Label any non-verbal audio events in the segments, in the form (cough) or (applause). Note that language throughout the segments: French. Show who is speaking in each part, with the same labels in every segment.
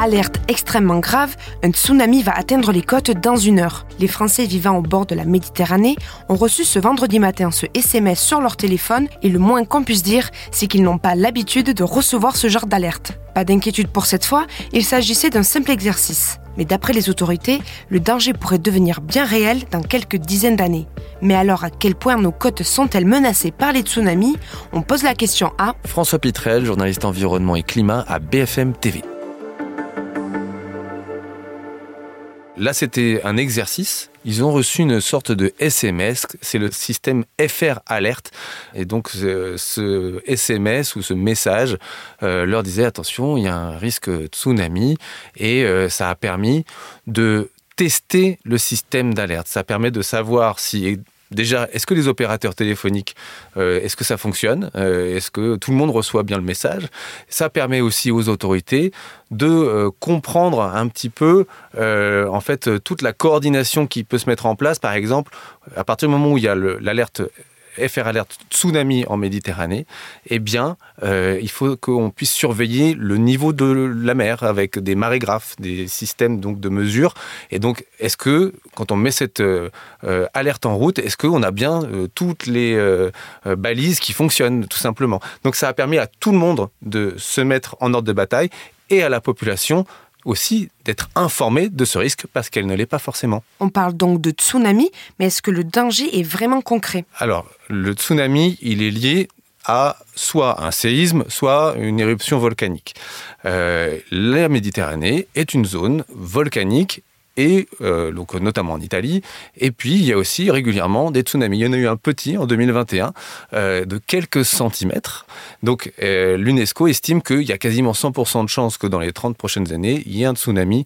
Speaker 1: Alerte extrêmement grave, un tsunami va atteindre les côtes dans une heure. Les Français vivant au bord de la Méditerranée ont reçu ce vendredi matin ce SMS sur leur téléphone et le moins qu'on puisse dire, c'est qu'ils n'ont pas l'habitude de recevoir ce genre d'alerte. Pas d'inquiétude pour cette fois, il s'agissait d'un simple exercice. Mais d'après les autorités, le danger pourrait devenir bien réel dans quelques dizaines d'années. Mais alors à quel point nos côtes sont-elles menacées par les tsunamis? On pose la question à
Speaker 2: François Pitrel, journaliste environnement et climat à BFM TV. Là, c'était un exercice. Ils ont reçu une sorte de SMS, c'est le système FR Alert. Et donc, ce, SMS ou ce message euh, leur disait attention, il y a un risque tsunami. Et euh, ça a permis de tester le système d'alerte. Ça permet de savoir si Déjà, est-ce que les opérateurs téléphoniques, euh, est-ce que ça fonctionne euh, Est-ce que tout le monde reçoit bien le message? Ça permet aussi aux autorités de euh, comprendre un petit peu, en fait, toute la coordination qui peut se mettre en place. Par exemple, à partir du moment où il y a l'alerte FR Alert tsunami en Méditerranée, eh bien, euh, il faut qu'on puisse surveiller le niveau de la mer avec des marégraphes, des systèmes donc de mesure. Et donc, est-ce que quand on met cette euh, euh, alerte en route, est-ce qu'on a bien toutes les balises qui fonctionnent tout simplement? Donc, ça a permis à tout le monde de se mettre en ordre de bataille et à la population aussi d'être informée de ce risque parce qu'elle ne l'est pas forcément.
Speaker 1: On parle donc de tsunami, mais est-ce que le danger est vraiment concret?
Speaker 2: Alors, le tsunami, il est lié à soit un séisme, soit une éruption volcanique. Euh, la Méditerranée est une zone volcanique et euh, donc notamment en Italie. Et puis il y a aussi régulièrement des tsunamis. Il y en a eu un petit en 2021 euh, de quelques centimètres. Donc euh, l'UNESCO estime qu'il y a quasiment 100% de chances que dans les 30 prochaines années, il y ait un tsunami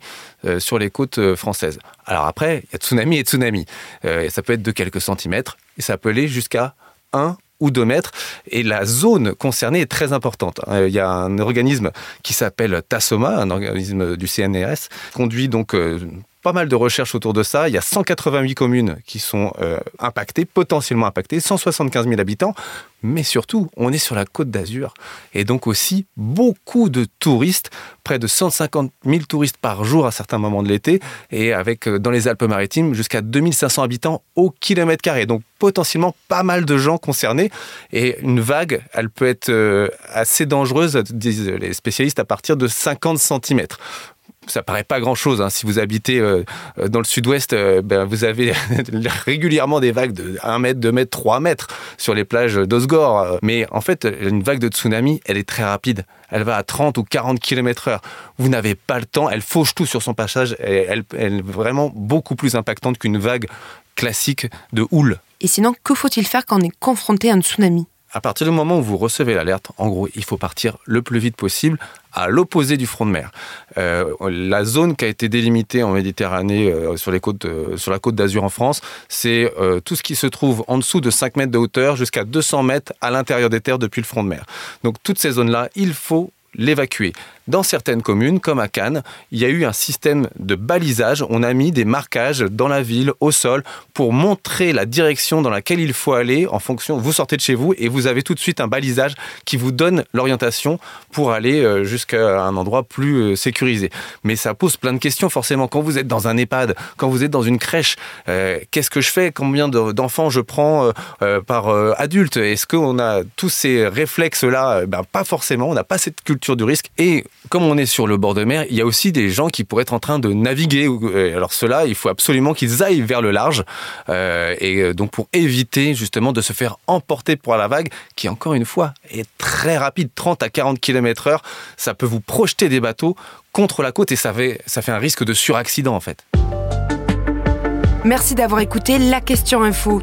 Speaker 2: sur les côtes françaises. Alors après, il y a tsunami et tsunami. ça peut être de quelques centimètres et ça peut aller jusqu'à 1 ou 2 mètres. Et la zone concernée est très importante. Il y a un organisme qui s'appelle TASOMA, un organisme du CNRS, conduit donc pas mal de recherches autour de ça. Il y a 188 communes qui sont euh, impactées, potentiellement impactées, 175 000 habitants. Mais surtout, on est sur la côte d'Azur. Et donc aussi beaucoup de touristes, près de 150 000 touristes par jour à certains moments de l'été. Et avec, euh, dans les Alpes-Maritimes, jusqu'à 2500 habitants au kilomètre carré. Donc potentiellement pas mal de gens concernés. Et une vague, elle peut être euh, assez dangereuse, disent les spécialistes, à partir de 50 cm ça paraît pas grand chose. Hein. Si vous habitez euh, euh, dans le sud-ouest, euh, ben, vous avez (laughs) régulièrement des vagues de 1 mètre, 2 mètres, 3 mètres sur les plages d'Osgore. Mais en fait, une vague de tsunami, elle est très rapide. Elle va à 30 ou 40 km heure. Vous n'avez pas le temps. Elle fauche tout sur son passage. Elle, elle est vraiment beaucoup plus impactante qu'une vague classique de houle.
Speaker 1: Et sinon, que faut-il faire quand on est confronté à un tsunami?
Speaker 2: À partir du moment où vous recevez l'alerte, en gros, il faut partir le plus vite possible à l'opposé du front de mer. Euh, la zone qui a été délimitée en Méditerranée euh, sur, euh, sur la côte d'Azur en France, c'est tout ce qui se trouve en dessous de 5 mètres de hauteur jusqu'à 200 mètres à l'intérieur des terres depuis le front de mer. Donc toutes ces zones-là, il faut l'évacuer. Dans certaines communes, comme à Cannes, il y a eu un système de balisage. On a mis des marquages dans la ville, au sol, pour montrer la direction dans laquelle il faut aller en fonction. Vous sortez de chez vous et vous avez tout de suite un balisage qui vous donne l'orientation pour aller euh, jusqu'à un endroit plus euh, sécurisé. Mais ça pose plein de questions forcément. Quand vous êtes dans un EHPAD, quand vous êtes dans une crèche, euh, qu'est-ce que je fais? Combien d'enfants je prends par adulte? Est-ce qu'on a tous ces réflexes-là? Ben, Pas forcément. On n'a pas cette culture du risque. Et comme on est sur le bord de mer, il y a aussi des gens qui pourraient être en train de naviguer. Alors cela, il faut absolument qu'ils aillent vers le large. Euh, et euh, donc pour éviter justement de se faire emporter par la vague, qui encore une fois est très rapide, 30 à 40 km heure, ça peut vous projeter des bateaux contre la côte et ça fait un risque de suraccident en fait.
Speaker 1: Merci d'avoir écouté la question info